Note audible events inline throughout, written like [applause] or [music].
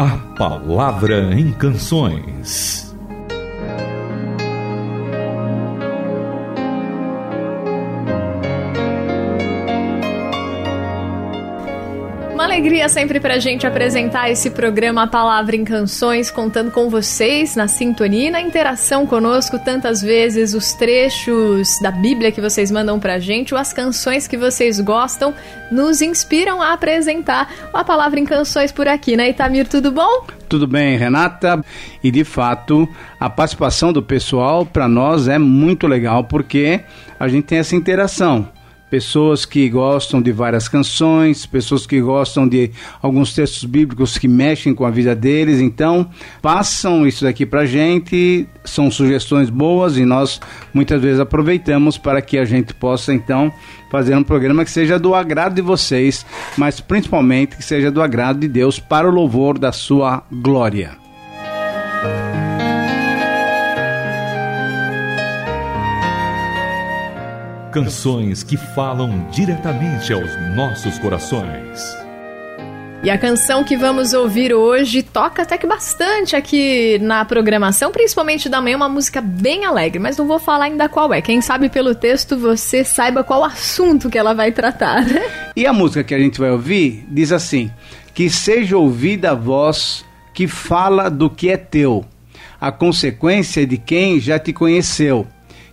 A Palavra em Canções. Alegria sempre pra gente apresentar esse programa Palavra em Canções, contando com vocês na sintonia e na interação conosco tantas vezes, os trechos da Bíblia que vocês mandam pra gente, ou as canções que vocês gostam, nos inspiram a apresentar a Palavra em Canções por aqui, né, Itamir? Tudo bom? Tudo bem, Renata? E de fato, a participação do pessoal para nós é muito legal porque a gente tem essa interação pessoas que gostam de várias canções, pessoas que gostam de alguns textos bíblicos que mexem com a vida deles. Então, passam isso daqui para gente, são sugestões boas e nós muitas vezes aproveitamos para que a gente possa então fazer um programa que seja do agrado de vocês, mas principalmente que seja do agrado de Deus para o louvor da sua glória. Canções que falam diretamente aos nossos corações. E a canção que vamos ouvir hoje toca até que bastante aqui na programação, principalmente da manhã, uma música bem alegre, mas não vou falar ainda qual é. Quem sabe pelo texto você saiba qual assunto que ela vai tratar. [laughs] E a música que a gente vai ouvir diz assim: Que seja ouvida a voz que fala do que é teu, a consequência de quem já te conheceu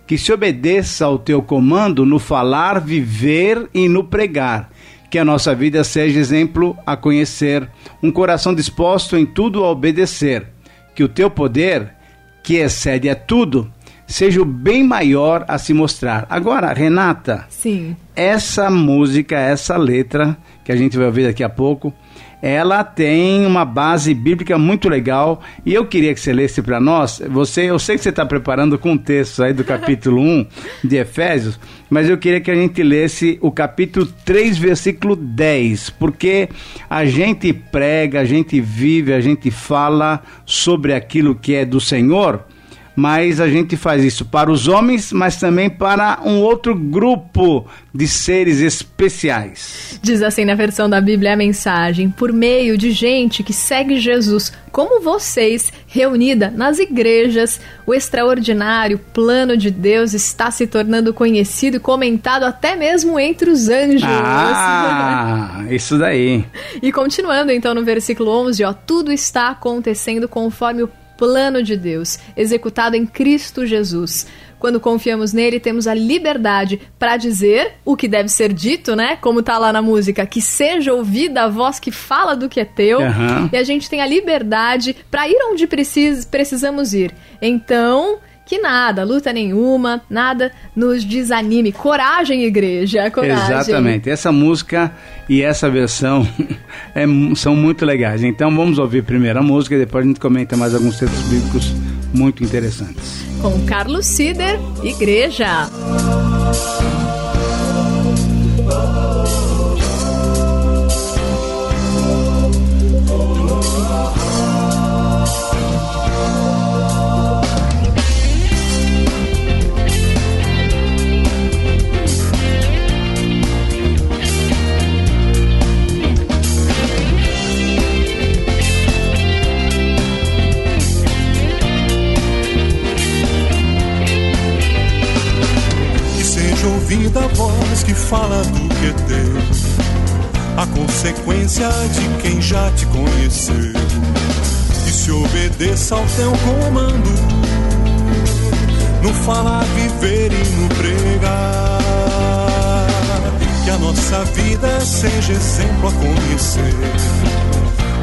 que se obedeça ao teu comando no falar, viver e no pregar. Que a nossa vida seja exemplo a conhecer, um coração disposto em tudo a obedecer. Que o teu poder, que excede a tudo, seja o bem maior a se mostrar. Agora, Renata, sim. Essa música, essa letra que a gente vai ouvir daqui a pouco, ela tem uma base bíblica muito legal e eu queria que você lesse para nós. Você, eu sei que você está preparando com textos aí do capítulo 1 de Efésios, mas eu queria que a gente lesse o capítulo 3, versículo 10, porque a gente prega, a gente vive, a gente fala sobre aquilo que é do Senhor mas a gente faz isso para os homens, mas também para um outro grupo de seres especiais. Diz assim na versão da Bíblia a mensagem: por meio de gente que segue Jesus, como vocês, reunida nas igrejas, o extraordinário plano de Deus está se tornando conhecido e comentado até mesmo entre os anjos. Ah, isso daí. E continuando então no versículo 11, ó, tudo está acontecendo conforme o plano de Deus, executado em Cristo Jesus. Quando confiamos nele, temos a liberdade para dizer o que deve ser dito, né? Como tá lá na música, que seja ouvida a voz que fala do que é teu. Uhum. E a gente tem a liberdade para ir onde precis precisamos ir. Então, que nada, luta nenhuma, nada nos desanime. Coragem, igreja, coragem. Exatamente. Essa música e essa versão [laughs] é, são muito legais. Então vamos ouvir primeiro a música e depois a gente comenta mais alguns textos bíblicos muito interessantes. Com Carlos Sider, Igreja. Obedeça ao teu comando, no falar, viver e no pregar. Que a nossa vida seja exemplo a conhecer.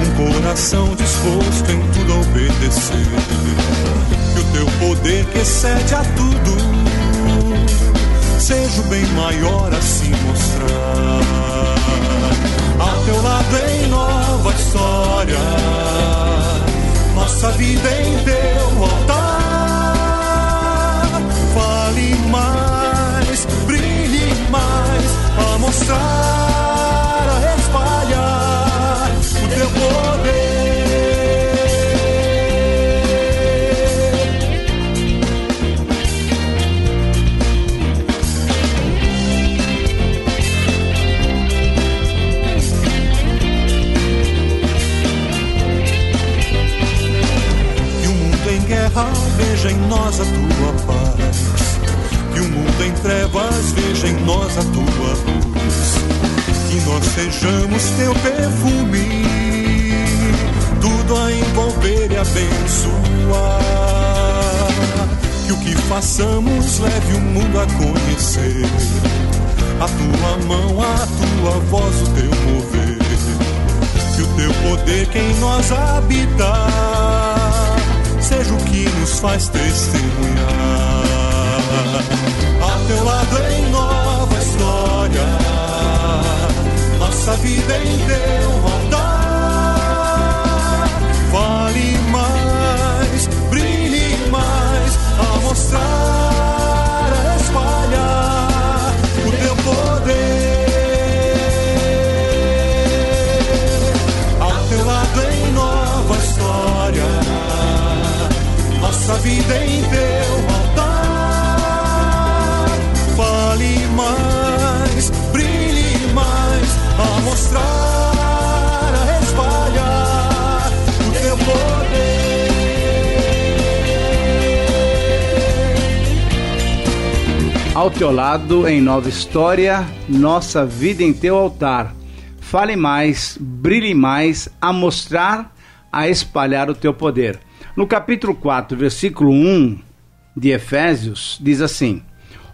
Um coração disposto em tudo a obedecer. Que o teu poder que excede a tudo seja o bem maior a se mostrar. Ao teu lado em nova história, nossa vida em teu altar. Vale mais, sejamos teu perfume, tudo a envolver e abençoar. Que o que façamos leve o mundo a conhecer. A tua mão, a tua voz, o teu mover. Que o teu poder que em nós habitar seja o que nos faz testemunhar. A teu lado em vida em Ao teu lado, em nova história, nossa vida em teu altar. Fale mais, brilhe mais, a mostrar, a espalhar o teu poder. No capítulo 4, versículo 1 de Efésios, diz assim: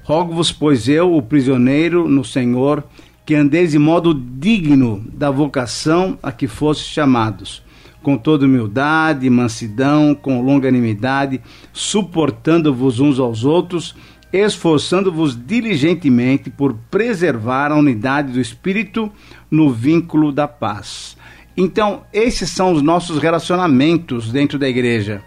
Rogo-vos, pois eu, o prisioneiro no Senhor, que andeis de modo digno da vocação a que fostes chamados, com toda humildade, mansidão, com longanimidade, suportando-vos uns aos outros, esforçando-vos diligentemente por preservar a unidade do Espírito no vínculo da paz. Então, esses são os nossos relacionamentos dentro da igreja.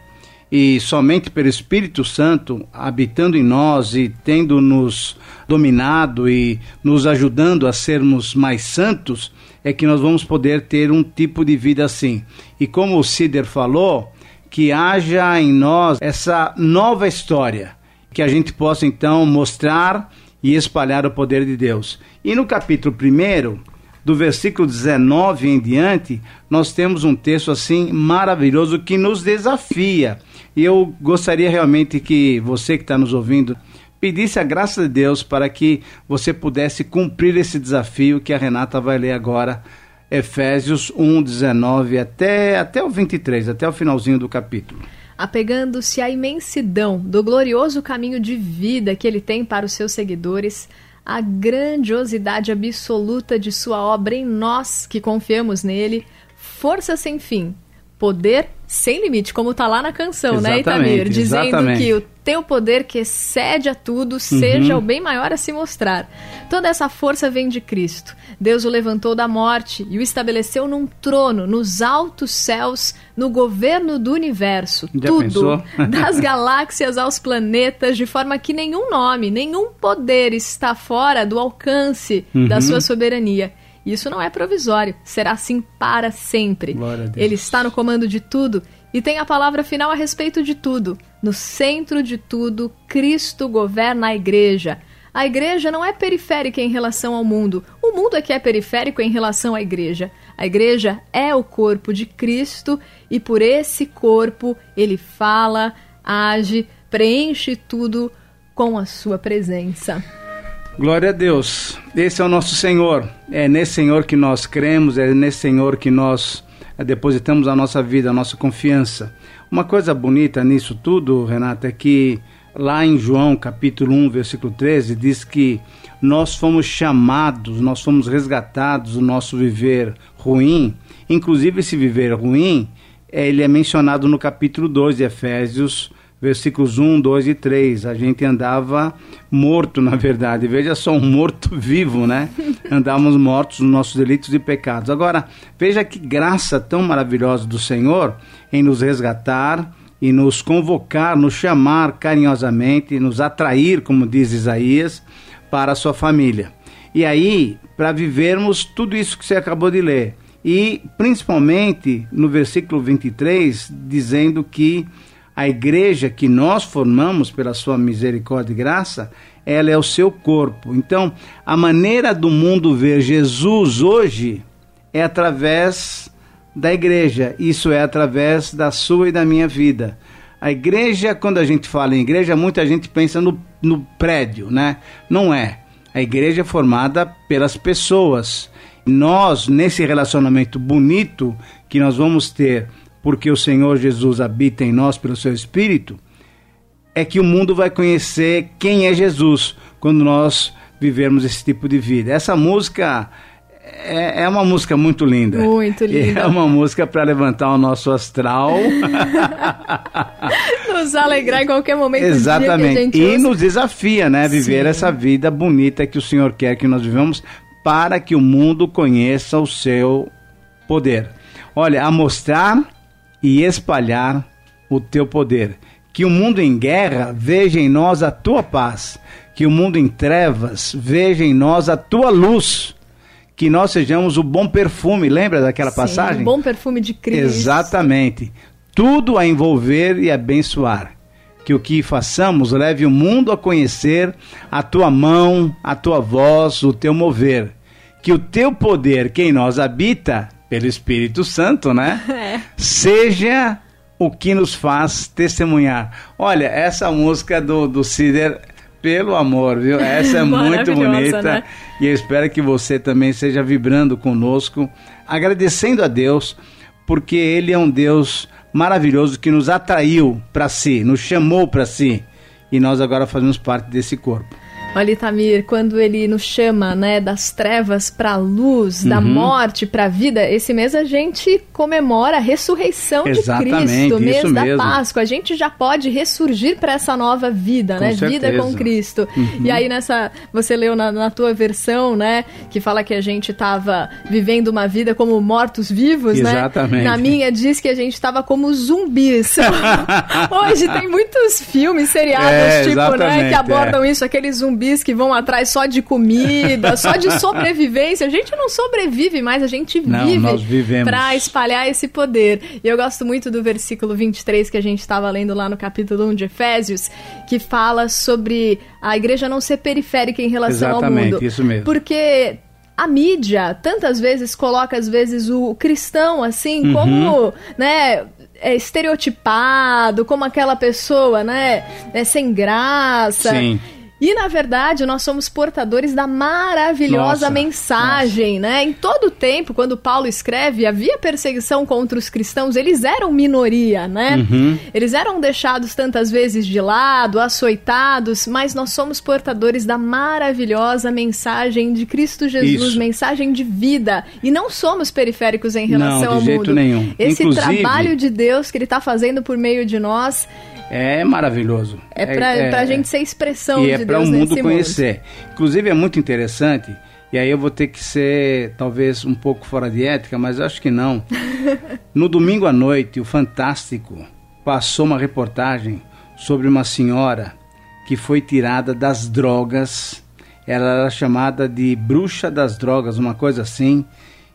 E somente pelo Espírito Santo habitando em nós e tendo nos dominado e nos ajudando a sermos mais santos, é que nós vamos poder ter um tipo de vida assim. E como o Cider falou, que haja em nós essa nova história, que a gente possa então mostrar e espalhar o poder de Deus. E no capítulo 1, do versículo 19 em diante, nós temos um texto assim maravilhoso que nos desafia. E eu gostaria realmente que você que está nos ouvindo pedisse a graça de Deus para que você pudesse cumprir esse desafio que a Renata vai ler agora, Efésios 1, 19 até, até o 23, até o finalzinho do capítulo apegando-se à imensidão do glorioso caminho de vida que ele tem para os seus seguidores, a grandiosidade absoluta de sua obra em nós que confiamos nele, força sem fim, poder sem limite, como está lá na canção, né, Exatamente, né, Itamir? Dizendo exatamente. que o teu poder que excede a tudo seja o bem maior a se mostrar. Toda essa força vem de Cristo. Deus o levantou da morte e o estabeleceu num trono, nos altos céus, no governo do universo. Já tudo, pensou? [laughs] das galáxias aos planetas, de forma que nenhum nome, nenhum poder está fora do alcance da sua soberania. Isso não é provisório, será assim para sempre. Ele está no comando de tudo e tem a palavra final a respeito de tudo. No centro de tudo, Cristo governa a igreja. A igreja não é periférica em relação ao mundo. O mundo é que é periférico em relação à igreja. A igreja é o corpo de Cristo e por esse corpo ele fala, age, preenche tudo com a sua presença. Glória a Deus. Esse é o nosso Senhor. É nesse Senhor que nós cremos, é nesse Senhor que nós depositamos a nossa vida, a nossa confiança. Uma coisa bonita nisso tudo, Renata, é que lá em João capítulo 1, versículo 13, diz que nós fomos chamados, nós fomos resgatados do nosso viver ruim. Inclusive esse viver ruim, eh, ele é mencionado no capítulo 2 de Efésios, versículos 1, 2 e 3. A gente andava morto, na verdade. Veja só, um morto vivo, né? Andávamos mortos nos nossos delitos e pecados. Agora, veja que graça tão maravilhosa do Senhor em nos resgatar e nos convocar, nos chamar carinhosamente, nos atrair, como diz Isaías, para a sua família. E aí, para vivermos tudo isso que você acabou de ler. E principalmente no versículo 23, dizendo que a igreja que nós formamos pela sua misericórdia e graça, ela é o seu corpo. Então, a maneira do mundo ver Jesus hoje é através da igreja. Isso é através da sua e da minha vida. A igreja, quando a gente fala em igreja, muita gente pensa no, no prédio, né? Não é. A igreja é formada pelas pessoas. Nós, nesse relacionamento bonito que nós vamos ter, porque o Senhor Jesus habita em nós pelo seu Espírito, é que o mundo vai conhecer quem é Jesus quando nós vivermos esse tipo de vida. Essa música é, é uma música muito linda. Muito [laughs] linda. É uma música para levantar o nosso astral. [laughs] nos alegrar em qualquer momento Exatamente. e nos desafia, né? Viver Sim. essa vida bonita que o Senhor quer que nós vivamos para que o mundo conheça o seu poder. Olha, a mostrar e espalhar o teu poder. Que o mundo em guerra veja em nós a tua paz. Que o mundo em trevas veja em nós a tua luz. Que nós sejamos o bom perfume, lembra daquela Sim, passagem? O bom perfume de Cristo. Exatamente. Tudo a envolver e abençoar. Que o que façamos leve o mundo a conhecer a tua mão, a tua voz, o teu mover. Que o teu poder, que em nós habita, pelo Espírito Santo, né? [laughs] É. Seja o que nos faz testemunhar. Olha, essa música do, do Cider, pelo amor, viu? Essa é [laughs] muito bonita. Né? E eu espero que você também esteja vibrando conosco, agradecendo a Deus, porque Ele é um Deus maravilhoso que nos atraiu para si, nos chamou para si. E nós agora fazemos parte desse corpo. Olha, Itamir, quando ele nos chama, né, das trevas para a luz, uhum. da morte para a vida, esse mês a gente comemora a ressurreição Exatamente, de Cristo, mês da mesmo. Páscoa. A gente já pode ressurgir para essa nova vida, com né? Certeza. Vida com Cristo. Uhum. E aí nessa, você leu na, na, tua versão, né, que fala que a gente estava vivendo uma vida como mortos vivos, né? Exatamente. né? Na minha diz que a gente estava como zumbis. [laughs] Hoje tem muitos filmes, seriados, é, tipo, né, que abordam é. isso, aqueles zumbis zumbis que vão atrás só de comida, só de [laughs] sobrevivência. A gente não sobrevive mais, a gente vive para espalhar esse poder. E eu gosto muito do versículo 23 que a gente estava lendo lá no capítulo 1 de Efésios, que fala sobre a igreja não ser periférica em relação Exatamente, ao mundo. isso mesmo. Porque a mídia tantas vezes coloca às vezes o cristão assim uhum. como, né, é estereotipado, como aquela pessoa, né, é sem graça. Sim. E na verdade, nós somos portadores da maravilhosa nossa, mensagem, nossa. né? Em todo tempo, quando Paulo escreve, havia perseguição contra os cristãos, eles eram minoria, né? Uhum. Eles eram deixados tantas vezes de lado, açoitados, mas nós somos portadores da maravilhosa mensagem de Cristo Jesus, Isso. mensagem de vida. E não somos periféricos em relação não, de ao jeito mundo. Nenhum. Esse Inclusive, trabalho de Deus que ele está fazendo por meio de nós é maravilhoso. É para é, a gente ser expressão e de é Deus para o mundo conhecer. Inclusive é muito interessante, e aí eu vou ter que ser talvez um pouco fora de ética, mas acho que não. [laughs] no domingo à noite, o Fantástico passou uma reportagem sobre uma senhora que foi tirada das drogas. Ela era chamada de bruxa das drogas, uma coisa assim,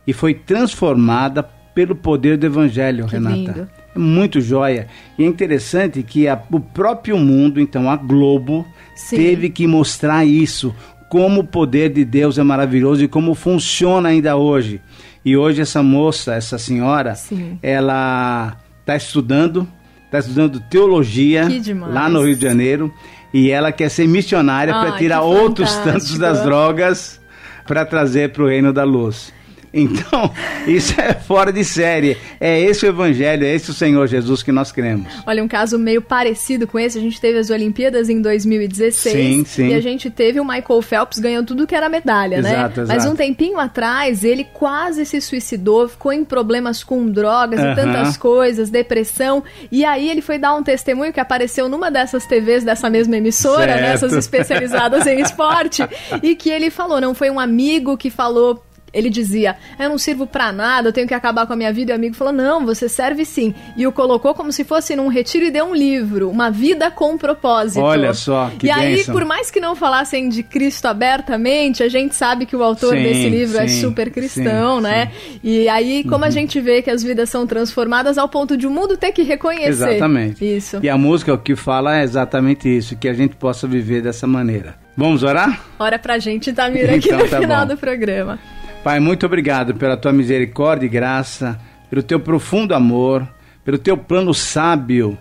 e foi transformada pelo poder do evangelho, Que Renata. lindo. É muito joia. E é interessante que a- o próprio mundo, então a Globo, Sim. teve que mostrar isso, como o poder de Deus é maravilhoso e como funciona ainda hoje. E hoje essa moça, essa senhora, Sim. ela está estudando, está estudando teologia lá no Rio de Janeiro e ela quer ser missionária para Ai, tirar outros tantos das drogas para trazer para o reino da luz. Então, [laughs] isso é fora de série. É esse o evangelho, é esse o Senhor Jesus que nós cremos. Olha, um caso meio parecido com esse, a gente teve as Olimpíadas em 2016 Sim, sim. e a gente teve o Michael Phelps ganhando tudo que era medalha, né? Exato, Mas exato. um tempinho atrás, ele quase se suicidou, ficou em problemas com drogas Aham. e tantas coisas, depressão, e aí ele foi dar um testemunho que apareceu numa dessas TVs dessa mesma emissora, Certo. nessas especializadas em esporte, [laughs] e que ele falou, não foi um amigo que falou ele dizia, eu não sirvo pra nada, eu tenho que acabar com a minha vida. E o amigo falou, não, você serve sim. E o colocou como se fosse num retiro e deu um livro, Uma Vida com Propósito. Olha só, que E aí, bênção. por mais que não falassem de Cristo abertamente, a gente sabe que o autor Sim, desse livro é sim, super cristão, sim, né? E aí, como Uhum. a gente vê que as vidas são transformadas ao ponto de o mundo ter que reconhecer. Exatamente. Isso. E a música o que fala é exatamente isso, que a gente possa viver dessa maneira. Vamos orar? Ora pra gente, Tamir, aqui Então no tá final bom. do programa. Pai, muito obrigado pela tua misericórdia e graça, pelo teu profundo amor, pelo teu plano sábio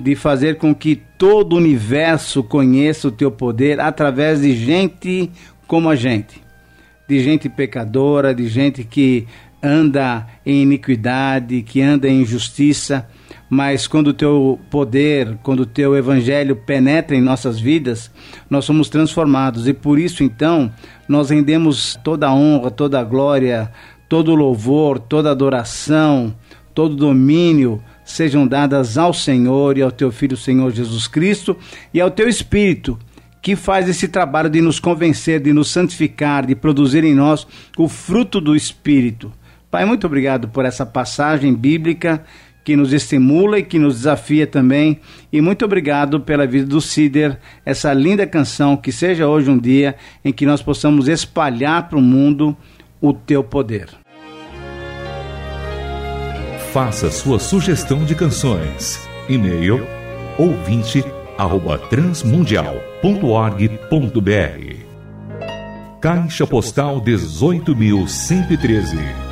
de fazer com que todo o universo conheça o teu poder através de gente como a gente, de gente pecadora, de gente que anda em iniquidade, que anda em injustiça, mas quando o teu poder, quando o teu evangelho penetra em nossas vidas, nós somos transformados. E por isso então nós rendemos toda a honra, toda a glória, todo o louvor, toda a adoração, todo o domínio sejam dadas ao Senhor e ao teu filho Senhor Jesus Cristo e ao teu espírito que faz esse trabalho de nos convencer, de nos santificar, de produzir em nós o fruto do espírito. Pai, muito obrigado por essa passagem bíblica que nos estimula e que nos desafia também. E muito obrigado pela vida do Cider, essa linda canção. Que seja hoje um dia em que nós possamos espalhar para o mundo o teu poder. Faça sua sugestão de canções. E-mail ouvinte arroba transmundial.org.br Caixa Postal 18.113